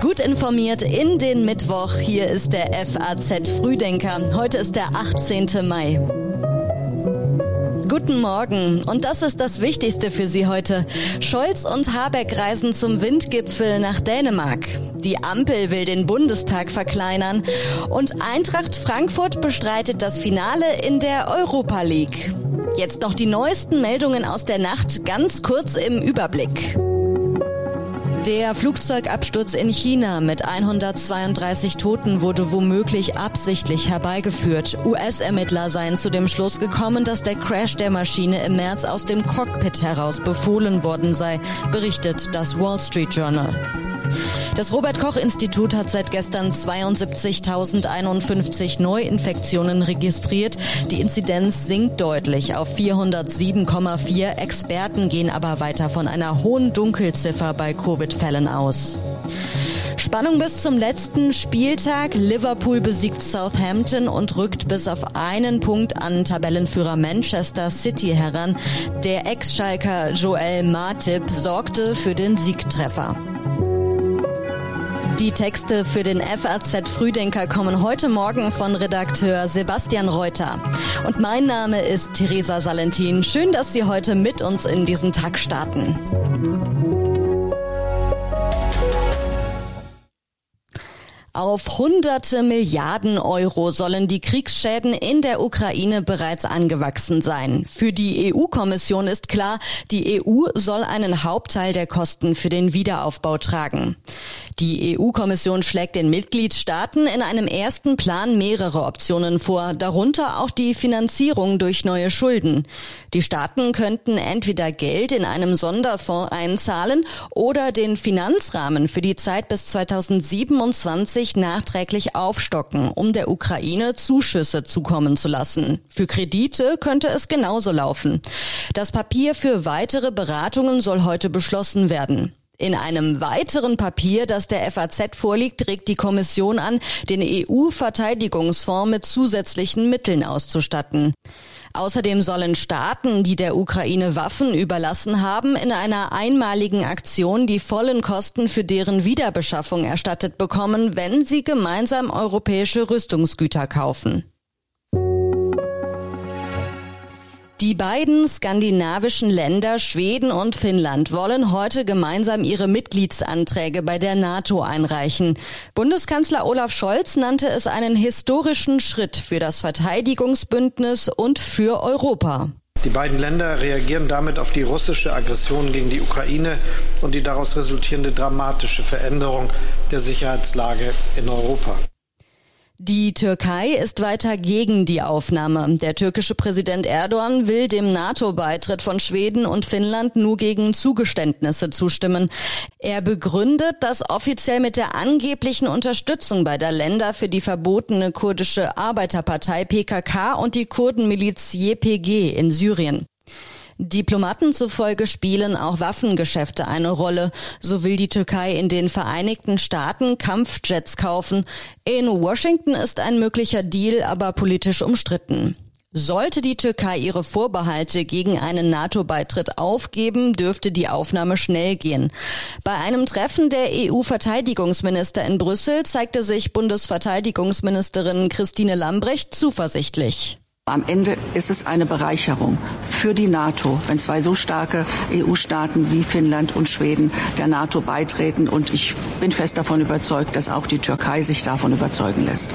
Gut informiert in den Mittwoch. Hier ist der FAZ Frühdenker. Heute ist der 18. Mai. Guten Morgen. Und das ist das Wichtigste für Sie heute. Scholz und Habeck reisen zum Windgipfel nach Dänemark. Die Ampel will den Bundestag verkleinern. Und Eintracht Frankfurt bestreitet das Finale in der Europa League. Jetzt noch die neuesten Meldungen aus der Nacht, ganz kurz im Überblick. Der Flugzeugabsturz in China mit 132 Toten wurde womöglich absichtlich herbeigeführt. US-Ermittler seien zu dem Schluss gekommen, dass der Crash der Maschine im März aus dem Cockpit heraus befohlen worden sei, berichtet das Wall Street Journal. Das Robert Koch Institut hat seit gestern 72.051 Neuinfektionen registriert. Die Inzidenz sinkt deutlich auf 407,4. Experten gehen aber weiter von einer hohen Dunkelziffer bei Covid-Fällen aus. Spannung bis zum letzten Spieltag. Liverpool besiegt Southampton und rückt bis auf einen Punkt an Tabellenführer Manchester City heran. Der Ex-Schalker Joel Matip sorgte für den Siegtreffer. Die Texte für den FAZ Frühdenker kommen heute Morgen von Redakteur Sebastian Reuter. Und mein Name ist Theresa Salentin. Schön, dass Sie heute mit uns in diesen Tag starten. Auf hunderte Milliarden Euro sollen die Kriegsschäden in der Ukraine bereits angewachsen sein. Für die EU-Kommission ist klar, die EU soll einen Hauptteil der Kosten für den Wiederaufbau tragen. Die EU-Kommission schlägt den Mitgliedstaaten in einem ersten Plan mehrere Optionen vor, darunter auch die Finanzierung durch neue Schulden. Die Staaten könnten entweder Geld in einem Sonderfonds einzahlen oder den Finanzrahmen für die Zeit bis 2027 nachträglich aufstocken, um der Ukraine Zuschüsse zukommen zu lassen. Für Kredite könnte es genauso laufen. Das Papier für weitere Beratungen soll heute beschlossen werden. In einem weiteren Papier, das der FAZ vorliegt, regt die Kommission an, den EU-Verteidigungsfonds mit zusätzlichen Mitteln auszustatten. Außerdem sollen Staaten, die der Ukraine Waffen überlassen haben, in einer einmaligen Aktion die vollen Kosten für deren Wiederbeschaffung erstattet bekommen, wenn sie gemeinsam europäische Rüstungsgüter kaufen. Die beiden skandinavischen Länder Schweden und Finnland wollen heute gemeinsam ihre Mitgliedsanträge bei der NATO einreichen. Bundeskanzler Olaf Scholz nannte es einen historischen Schritt für das Verteidigungsbündnis und für Europa. Die beiden Länder reagieren damit auf die russische Aggression gegen die Ukraine und die daraus resultierende dramatische Veränderung der Sicherheitslage in Europa. Die Türkei ist weiter gegen die Aufnahme. Der türkische Präsident Erdogan will dem NATO-Beitritt von Schweden und Finnland nur gegen Zugeständnisse zustimmen. Er begründet das offiziell mit der angeblichen Unterstützung beider Länder für die verbotene kurdische Arbeiterpartei PKK und die Kurdenmiliz YPG in Syrien. Diplomaten zufolge spielen auch Waffengeschäfte eine Rolle. So will die Türkei in den Vereinigten Staaten Kampfjets kaufen. In Washington ist ein möglicher Deal aber politisch umstritten. Sollte die Türkei ihre Vorbehalte gegen einen NATO-Beitritt aufgeben, dürfte die Aufnahme schnell gehen. Bei einem Treffen der EU-Verteidigungsminister in Brüssel zeigte sich Bundesverteidigungsministerin Christine Lambrecht zuversichtlich. Am Ende ist es eine Bereicherung für die NATO, wenn zwei so starke EU-Staaten wie Finnland und Schweden der NATO beitreten. Und ich bin fest davon überzeugt, dass auch die Türkei sich davon überzeugen lässt.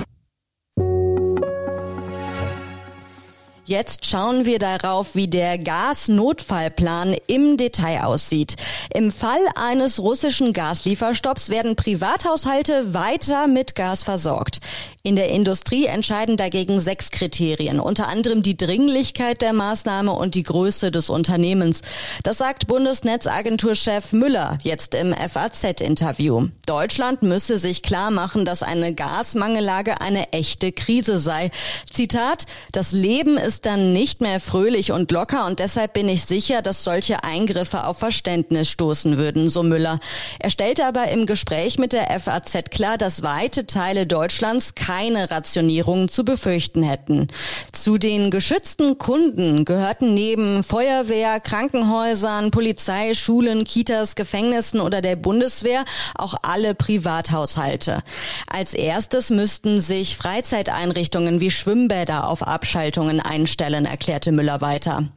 Jetzt schauen wir darauf, wie der Gasnotfallplan im Detail aussieht. Im Fall eines russischen Gaslieferstopps werden Privathaushalte weiter mit Gas versorgt. In der Industrie entscheiden dagegen sechs Kriterien, unter anderem die Dringlichkeit der Maßnahme und die Größe des Unternehmens. Das sagt Bundesnetzagenturchef Müller jetzt im FAZ-Interview. Deutschland müsse sich klar machen, dass eine Gasmangellage eine echte Krise sei. Zitat, das Leben ist dann nicht mehr fröhlich und locker und deshalb bin ich sicher, dass solche Eingriffe auf Verständnis stoßen würden, so Müller. Er stellte aber im Gespräch mit der FAZ klar, dass weite Teile Deutschlands keine Rationierung zu befürchten hätten. Zu den geschützten Kunden gehörten neben Feuerwehr, Krankenhäusern, Polizei, Schulen, Kitas, Gefängnissen oder der Bundeswehr auch alle Privathaushalte. Als erstes müssten sich Freizeiteinrichtungen wie Schwimmbäder auf Abschaltungen einstellen, erklärte Müller weiter.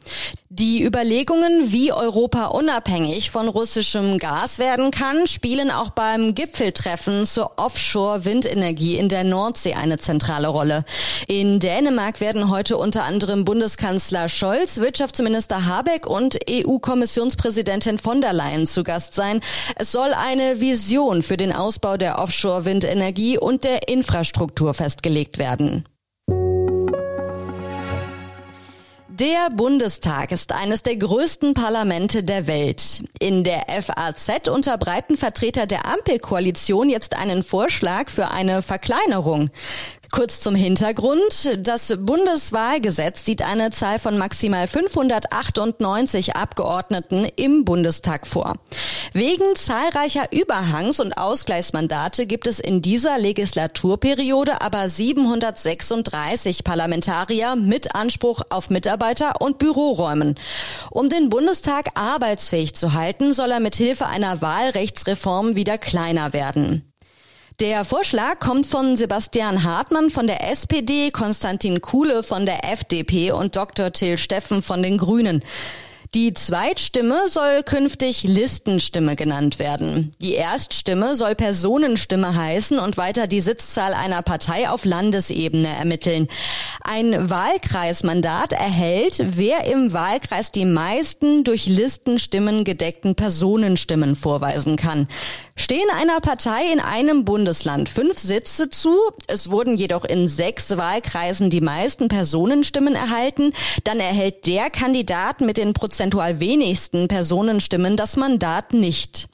Die Überlegungen, wie Europa unabhängig von russischem Gas werden kann, spielen auch beim Gipfeltreffen zur Offshore-Windenergie in der Nordsee eine zentrale Rolle. In Dänemark werden heute unter anderem Bundeskanzler Scholz, Wirtschaftsminister Habeck und EU-Kommissionspräsidentin von der Leyen zu Gast sein. Es soll eine Vision für den Ausbau der Offshore-Windenergie und der Infrastruktur festgelegt werden. Der Bundestag ist eines der größten Parlamente der Welt. In der FAZ unterbreiten Vertreter der Ampelkoalition jetzt einen Vorschlag für eine Verkleinerung. Kurz zum Hintergrund. Das Bundeswahlgesetz sieht eine Zahl von maximal 598 Abgeordneten im Bundestag vor. Wegen zahlreicher Überhangs- und Ausgleichsmandate gibt es in dieser Legislaturperiode aber 736 Parlamentarier mit Anspruch auf Mitarbeiter und Büroräumen. Um den Bundestag arbeitsfähig zu halten, soll er mit Hilfe einer Wahlrechtsreform wieder kleiner werden. Der Vorschlag kommt von Sebastian Hartmann von der SPD, Konstantin Kuhle von der FDP und Dr. Till Steffen von den Grünen. Die Zweitstimme soll künftig Listenstimme genannt werden. Die Erststimme soll Personenstimme heißen und weiter die Sitzzahl einer Partei auf Landesebene ermitteln. Ein Wahlkreismandat erhält, wer im Wahlkreis die meisten durch Listenstimmen gedeckten Personenstimmen vorweisen kann. Stehen einer Partei in einem Bundesland fünf Sitze zu, es wurden jedoch in sechs Wahlkreisen die meisten Personenstimmen erhalten, dann erhält der Kandidat mit den prozentual wenigsten Personenstimmen das Mandat nicht.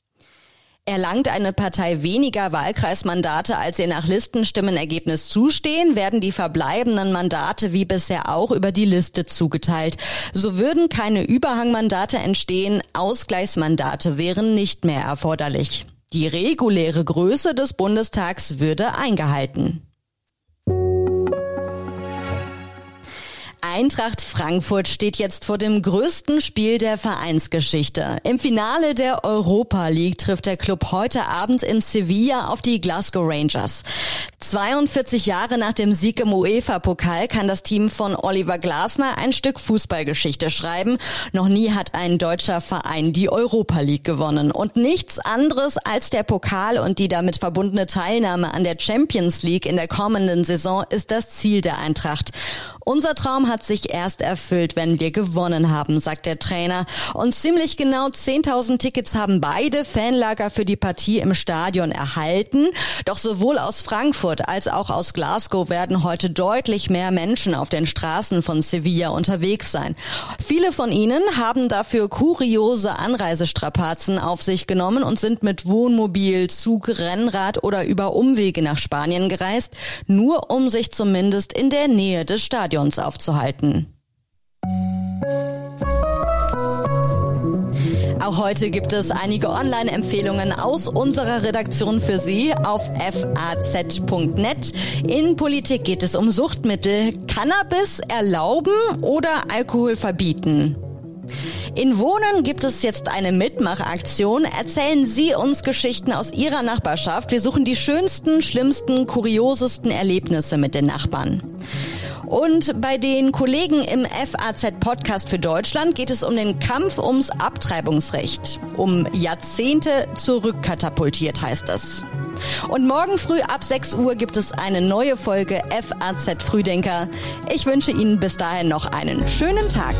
Erlangt eine Partei weniger Wahlkreismandate, als ihr nach Listenstimmenergebnis zustehen, werden die verbleibenden Mandate wie bisher auch über die Liste zugeteilt. So würden keine Überhangmandate entstehen, Ausgleichsmandate wären nicht mehr erforderlich. Die reguläre Größe des Bundestags würde eingehalten. Eintracht Frankfurt steht jetzt vor dem größten Spiel der Vereinsgeschichte. Im Finale der Europa League trifft der Club heute Abend in Sevilla auf die Glasgow Rangers. 42 Jahre nach dem Sieg im UEFA-Pokal kann das Team von Oliver Glasner ein Stück Fußballgeschichte schreiben. Noch nie hat ein deutscher Verein die Europa League gewonnen. Und nichts anderes als der Pokal und die damit verbundene Teilnahme an der Champions League in der kommenden Saison ist das Ziel der Eintracht. Unser Traum hat sich erst erfüllt, wenn wir gewonnen haben, sagt der Trainer. Und ziemlich genau 10.000 Tickets haben beide Fanlager für die Partie im Stadion erhalten. Doch sowohl aus Frankfurt als auch aus Glasgow werden heute deutlich mehr Menschen auf den Straßen von Sevilla unterwegs sein. Viele von ihnen haben dafür kuriose Anreisestrapazen auf sich genommen und sind mit Wohnmobil, Zug, Rennrad oder über Umwege nach Spanien gereist, nur um sich zumindest in der Nähe des Stadions Stadions aufzuhalten. Auch heute gibt es einige Online-Empfehlungen aus unserer Redaktion für Sie auf faz.net. In Politik geht es um Suchtmittel, Cannabis erlauben oder Alkohol verbieten. In Wohnen gibt es jetzt eine Mitmachaktion. Erzählen Sie uns Geschichten aus Ihrer Nachbarschaft. Wir suchen die schönsten, schlimmsten, kuriosesten Erlebnisse mit den Nachbarn. Und bei den Kollegen im FAZ Podcast für Deutschland geht es um den Kampf ums Abtreibungsrecht. Um Jahrzehnte zurückkatapultiert heißt es. Und morgen früh ab 6 Uhr gibt es eine neue Folge FAZ Frühdenker. Ich wünsche Ihnen bis dahin noch einen schönen Tag.